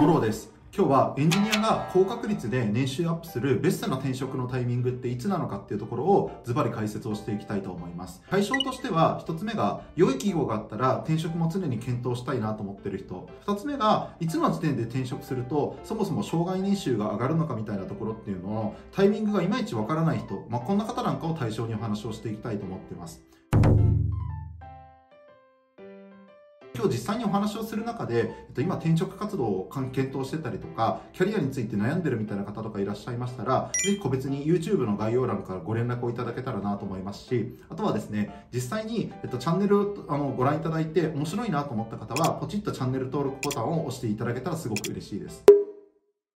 モローです。今日はエンジニアが高確率で年収アップするベストな転職のタイミングっていつなのかっていうところをズバリ解説をしていきたいと思います。対象としては1つ目が良い企業があったら転職も常に検討したいなと思ってる人。2つ目がいつの時点で転職するとそもそも障害年収が上がるのかみたいなところっていうのをタイミングがいまいちわからない人、まあ、こんな方なんかを対象にお話をしていきたいと思ってます。今日実際にお話をする中で、えっと、今転職活動を検討してたりとか、キャリアについて悩んでるみたいな方とかいらっしゃいましたら、ぜひ個別に YouTube の概要欄からご連絡をいただけたらなと思いますし、あとはですね、実際に、えっと、チャンネルをあのご覧いただいて面白いなと思った方は、ポチッとチャンネル登録ボタンを押していただけたらすごく嬉しいです。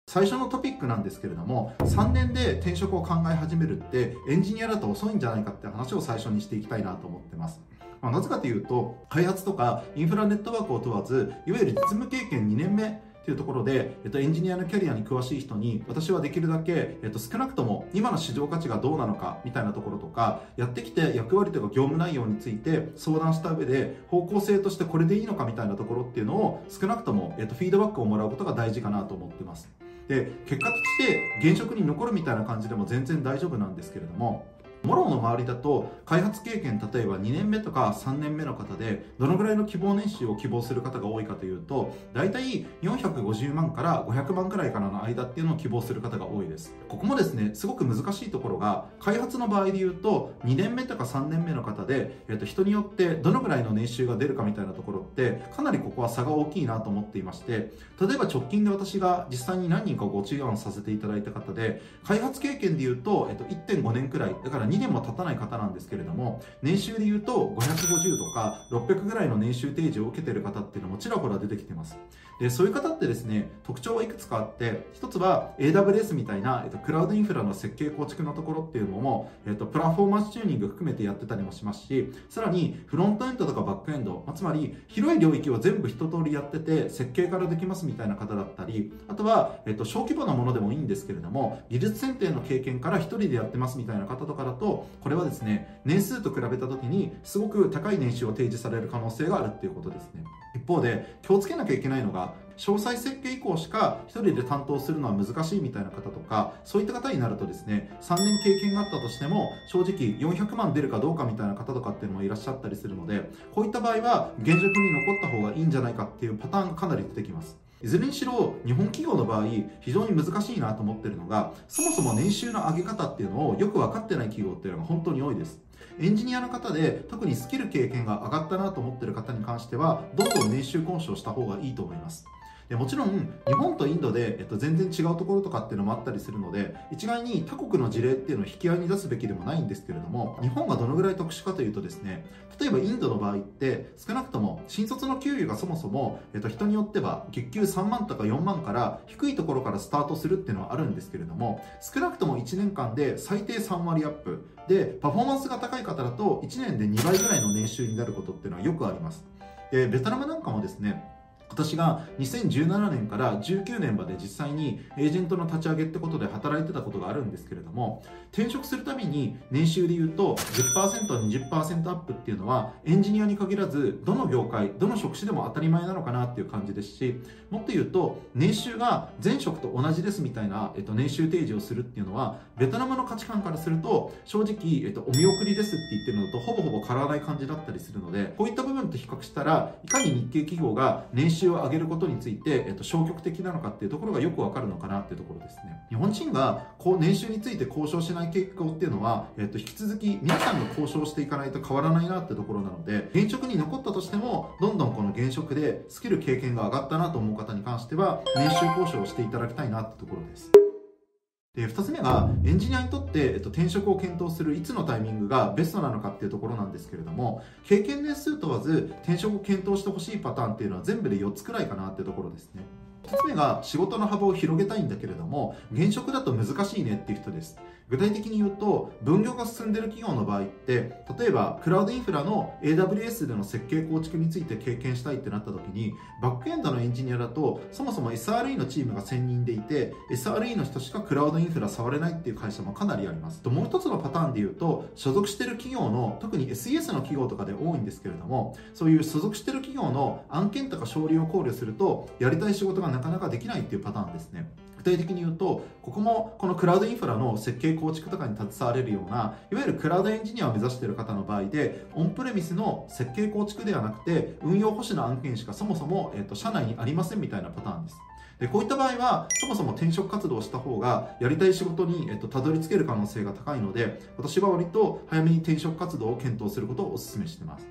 最初のトピックなんですけれども3年で転職を考え始めるってエンジニアだと遅いんじゃないかって話を最初にしていきたいなと思ってますまあ、なぜかというと、開発とかインフラネットワークを問わず、いわゆる実務経験2年目というところで、えっと、エンジニアのキャリアに詳しい人に、私はできるだけ、えっと、少なくとも今の市場価値がどうなのかみたいなところとか、やってきて役割とか業務内容について相談した上で、方向性としてこれでいいのかみたいなところっていうのを少なくとも、えっと、フィードバックをもらうことが大事かなと思ってます。で、結果として現職に残るみたいな感じでも全然大丈夫なんですけれども、モローの周りだと開発経験例えば2年目とか3年目の方でどのぐらいの希望年収を希望する方が多いかというと大体450万から500万くらいからの間っていうのを希望する方が多いです。ここもですねすごく難しいところが開発の場合で言うと2年目とか3年目の方で、えっと、人によってどのぐらいの年収が出るかみたいなところってかなりここは差が大きいなと思っていまして例えば直近で私が実際に何人かご注案させていただいた方で開発経験で言うと、えっと、1.5年くらいだから2年も経たない方なんですけれども、年収で言うと550とか600ぐらいの年収提示を受けてる方っていうのもちらほら出てきてます。で、そういう方ってですね、特徴はいくつかあって、一つは AWS みたいな、えっと、クラウドインフラの設計構築のところっていうのも、えっと、プラフォーマンスチューニング含めてやってたりもしますし、さらにフロントエンドとかバックエンド、まあ、つまり広い領域を全部一通りやってて、設計からできますみたいな方だったり、あとは、えっと、小規模なものでもいいんですけれども、技術選定の経験から一人でやってますみたいな方とかだと、とこれはですね、年数と比べた時にすごく高い年収を提示される可能性があるっていうことですね。一方で、気をつけなきゃいけないのが、詳細設計以降しか1人で担当するのは難しいみたいな方とかそういった方になるとですね3年経験があったとしても正直400万出るかどうかみたいな方とかっていうのもいらっしゃったりするのでこういった場合は現職に残った方がいいんじゃないかっていうパターンがかなり出てきますいずれにしろ日本企業の場合非常に難しいなと思ってるのがそもそも年収の上げ方っていうのをよく分かってない企業っていうのが本当に多いです。エンジニアの方で特にスキル経験が上がったなと思ってる方に関してはどんどん年収交渉した方がいいと思います。もちろん日本とインドで、えっと、全然違うところとかっていうのもあったりするので一概に他国の事例っていうのを引き合いに出すべきでもないんですけれども日本がどのぐらい特殊かというとですね例えばインドの場合って少なくとも新卒の給与がそもそも、えっと、人によっては月給3万とか4万から低いところからスタートするっていうのはあるんですけれども少なくとも1年間で最低3割アップ。でパフォーマンスが高い方だと1年で2倍ぐらいの年収になることっていうのはよくあります。でベトナムなんかもですね私が2017年から19年まで実際にエージェントの立ち上げってことで働いてたことがあるんですけれども転職するたびに年収で言うと 10%20% アップっていうのはエンジニアに限らずどの業界どの職種でも当たり前なのかなっていう感じですしもっと言うと年収が前職と同じですみたいな、えっと、年収提示をするっていうのはベトナムの価値観からすると正直、えっと、お見送りですって言ってるのとほぼほぼ変わらない感じだったりするのでこういった部分と比較したらいかに日系企業が年収を上げることについて、えっと、消極的なのかっていうところがよくわかるのかなっていうところですね日本人がこう年収について交渉しない傾向っていうのは、えっと、引き続き皆さんが交渉していかないと変わらないなってところなので現職に残ったとしてもどんどんこの現職でスキル経験が上がったなと思う方に関しては年収交渉をしていただきたいなってところです。で、二つ目が、エンジニアにとって、えっと、転職を検討するいつのタイミングがベストなのかっていうところなんですけれども、経験年数問わず、転職を検討してほしいパターンっていうのは全部で4つくらいかなっていうところですね。1つ目が仕事の幅を広げたいんだけれども現職だと難しいねっていう人です。具体的に言うと分業が進んでる企業の場合って例えばクラウドインフラの AWS での設計構築について経験したいってなった時にバックエンドのエンジニアだとそもそも SRE のチームが1000人でいて SRE の人しかクラウドインフラ触れないっていう会社もかなりあります。ともう一つのパターンで言うと所属してる企業の特に SES の企業とかで多いんですけれどもそういう所属してる企業の案件とか勝利を考慮するとやりたい仕事がなかなかできないっていうパターンですね。具体的に言うとここもこのクラウドインフラの設計構築とかに携われるようないわゆるクラウドエンジニアを目指している方の場合でオンプレミスの設計構築ではなくて運用保守の案件しかそもそも、えーと、社内にありませんみたいなパターンです。でこういった場合はそもそも転職活動をした方がやりたい仕事に、えっと、たどり着ける可能性が高いので私は割と早めに転職活動を検討することをお勧めしています。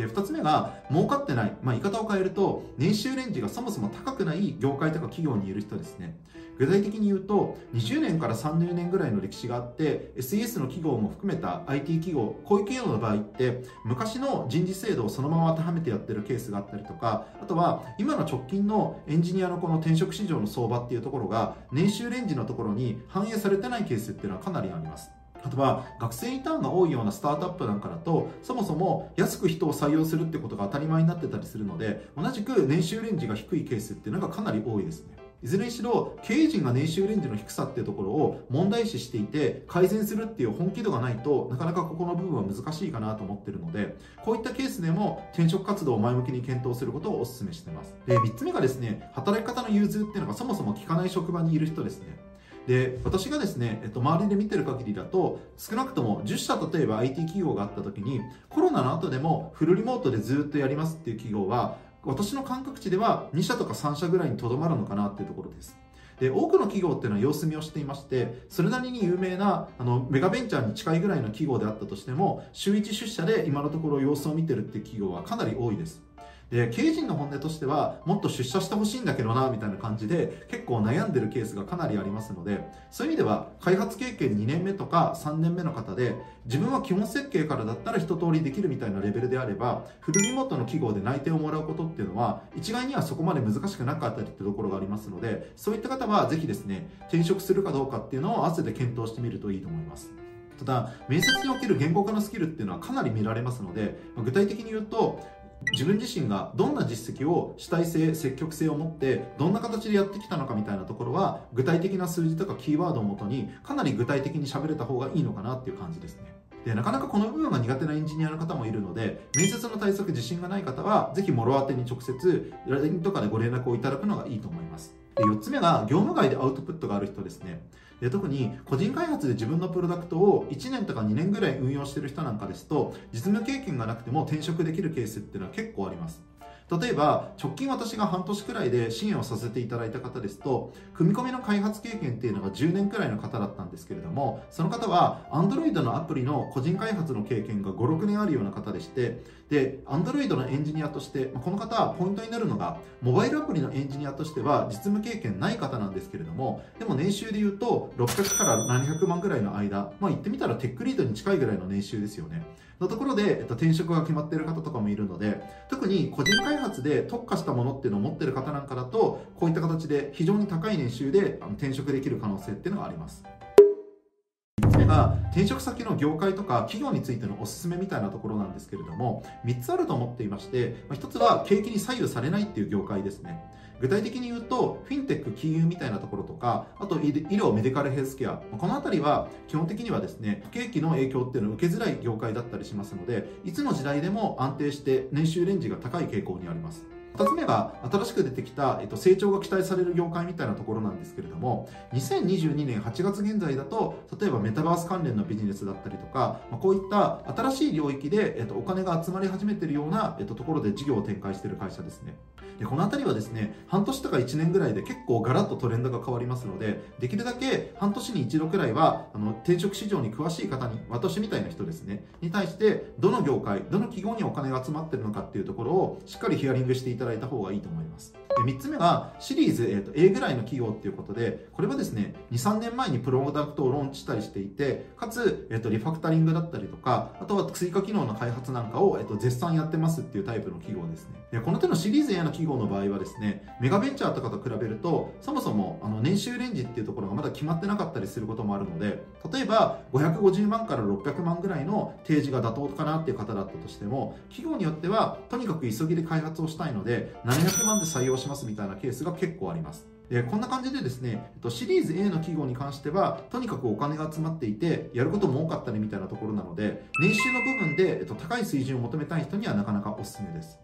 で2つ目が儲かってない、まあ、言い方を変えると年収レンジがそもそも高くない業界とか企業にいる人ですね。具体的に言うと20年から30年ぐらいの歴史があって SES の企業も含めた IT 企業こういう企業の場合って昔の人事制度をそのまま当てはめてやってるケースがあったりとかあとは今の直近のエンジニアのこの転職市場の相場っていうところが年収レンジのところに反映されてないケースっていうのはかなりあります。あとは学生インターンが多いようなスタートアップなんかだとそもそも安く人を採用するってことが当たり前になってたりするので同じく年収レンジが低いケースっていうのがかなり多いですね。いずれにしろ経営陣が年収レンジの低さっていうところを問題視していて改善するっていう本気度がないとなかなかここの部分は難しいかなと思ってるのでこういったケースでも転職活動を前向きに検討することをお勧めしてます。で3つ目がですね働き方の融通っていうのがそもそも効かない職場にいる人ですね。で私がですね、えっと、周りで見てる限りだと少なくとも10社例えば IT 企業があった時にコロナの後でもフルリモートでずっとやりますっていう企業は私の感覚値では2社とか3社ぐらいにとどまるのかなっていうところです。で多くの企業っていうのは様子見をしていましてそれなりに有名なあのメガベンチャーに近いぐらいの企業であったとしても週1出社で今のところ様子を見てるっていう企業はかなり多いです。で経営陣の本音としてはもっと出社してほしいんだけどなみたいな感じで結構悩んでるケースがかなりありますのでそういう意味では開発経験2年目とか3年目の方で自分は基本設計からだったら一通りできるみたいなレベルであればフルリモートの企業で内定をもらうことっていうのは一概にはそこまで難しくなかったりってところがありますのでそういった方はぜひですね転職するかどうかっていうのを合わせて検討してみるといいと思います。ただ面接における言語化のスキルっていうのはかなり見られますので具体的に言うと自分自身がどんな実績を主体性積極性を持ってどんな形でやってきたのかみたいなところは具体的な数字とかキーワードをもとにかなり具体的に喋れた方がいいのかなっていう感じですね。でなかなかこの部分が苦手なエンジニアの方もいるので面接の対策自信がない方はぜひもろ当てに直接 LINE とかでご連絡をいただくのがいいと思います。で4つ目が業務外でアウトプットがある人ですね。で特に個人開発で自分のプロダクトを1年とか2年ぐらい運用してる人なんかですと実務経験がなくても転職できるケースっていうのは結構あります。例えば直近私が半年くらいで支援をさせていただいた方ですと組み込みの開発経験っていうのが10年くらいの方だったんですけれどもその方は Android のアプリの個人開発の経験が56年あるような方でしてで Android のエンジニアとしてこの方はポイントになるのがモバイルアプリのエンジニアとしては実務経験ない方なんですけれどもでも年収で言うと600から700万ぐらいの間まあ言ってみたらテックリードに近いぐらいの年収ですよね。のところで、えっと、転職が決まっている方とかもいるので特に個人開発で特化したものっていうのを持ってる方なんかだとこういった形で非常に高い年収で転職できる可能性っていうのがあります。3つ目が転職先の業界とか企業についてのおすすめみたいなところなんですけれども3つあると思っていまして1つは景気に左右されないっていう業界ですね。具体的に言うとフィンテック金融みたいなところとかあと医療メディカルヘルスケア。この辺りは基本的にはですね不景気の影響っていうのを受けづらい業界だったりしますのでいつの時代でも安定して年収レンジが高い傾向にあります。2つ目が新しく出てきた、えっと、成長が期待される業界みたいなところなんですけれども2022年8月現在だと例えばメタバース関連のビジネスだったりとか、まあ、こういった新しい領域で、えっと、お金が集まり始めてるような、えっと、ところで事業を展開している会社ですね。でこの辺りはですね半年とか1年ぐらいで結構ガラッとトレンドが変わりますのでできるだけ半年に一度くらいはあの転職市場に詳しい方に私みたいな人ですねに対してどの業界どの企業にお金が集まってるのかっていうところをしっかりヒアリングしていただいた方がいいと思います。で3つ目がシリーズ、えー、と A ぐらいの企業っていうことでこれはですね23年前にプロダクトをローンチしたりしていてかつ、えー、とリファクタリングだったりとかあとは追加機能の開発なんかを、えー、と絶賛やってますっていうタイプの企業ですね。でこの手のシリーズ A の企業の場合はですねメガベンチャーとかと比べるとそもそもあの年収レンジっていうところがまだ決まってなかったりすることもあるので例えば550万から600万ぐらいの提示が妥当かなっていう方だったとしても企業によってはとにかく急ぎで開発をしたいので700万で採用しますみたいなケースが結構ありますでこんな感じでですね、シリーズ A の企業に関しては、とにかくお金が集まっていて、やることも多かったりみたいなところなので、年収の部分で、高い水準を求めたい人にはなかなかおすすめです。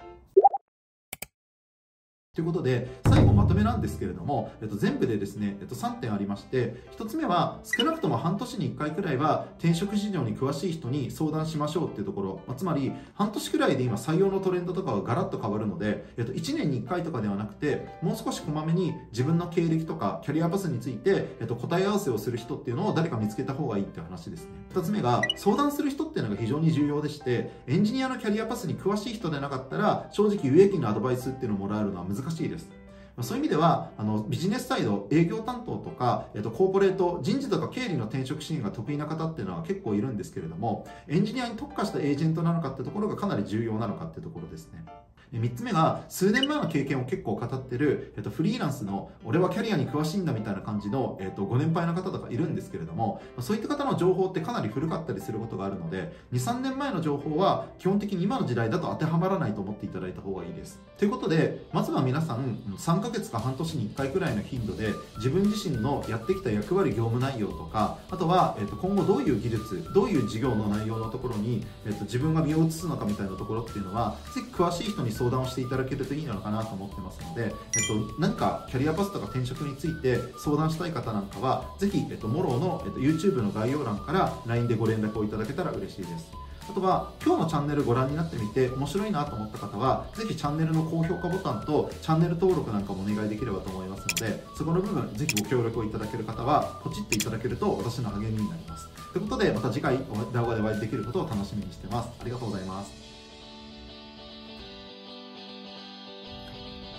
ということで、最後まとめなんですけれども、えっと、全部でですね、えっと、3点ありまして1つ目は少なくとも半年に1回くらいは転職市場に詳しい人に相談しましょうっていうところ、まあ、つまり半年くらいで今採用のトレンドとかはガラッと変わるので、えっと、1年に1回とかではなくてもう少しこまめに自分の経歴とかキャリアパスについて、えっと、答え合わせをする人っていうのを誰か見つけた方がいいっていう話ですね。2つ目が相談する人っていうのが非常に重要でしてエンジニアのキャリアパスに詳しい人でなかったら正直有益なアドバイスっていうのをもらえるのは難しいです。そういう意味ではあのビジネスサイド営業担当とか、えっと、コーポレート人事とか経理の転職支援が得意な方っていうのは結構いるんですけれどもエンジニアに特化したエージェントなのかってところがかなり重要なのかってところですね。3つ目が数年前の経験を結構語ってる、えっと、フリーランスの俺はキャリアに詳しいんだみたいな感じの、えっと、ご年配の方とかいるんですけれどもそういった方の情報ってかなり古かったりすることがあるので23年前の情報は基本的に今の時代だと当てはまらないと思っていただいた方がいいです。ということでまずは皆さん3ヶ月か半年に1回くらいの頻度で自分自身のやってきた役割業務内容とかあとは、えっと、今後どういう技術どういう事業の内容のところに、えっと、自分が身を移すのかみたいなところっていうのはぜひ詳しい人に相談をしていただけるといいのかなと思ってますので、えっと、何かキャリアパスとか転職について相談したい方なんかはぜひ、えっと、モローの、えっと、YouTube の概要欄から LINE でご連絡をいただけたら嬉しいです。あとは今日のチャンネルご覧になってみて面白いなと思った方はぜひチャンネルの高評価ボタンとチャンネル登録なんかもお願いできればと思いますのでそこの部分ぜひご協力をいただける方はポチっていただけると私の励みになります。ということでまた次回動画でお会いできることを楽しみにしてます。ありがとうございます。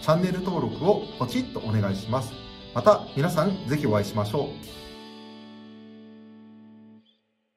チャンネル登録をポチッとお願いします。また皆さんぜひお会いしましょう。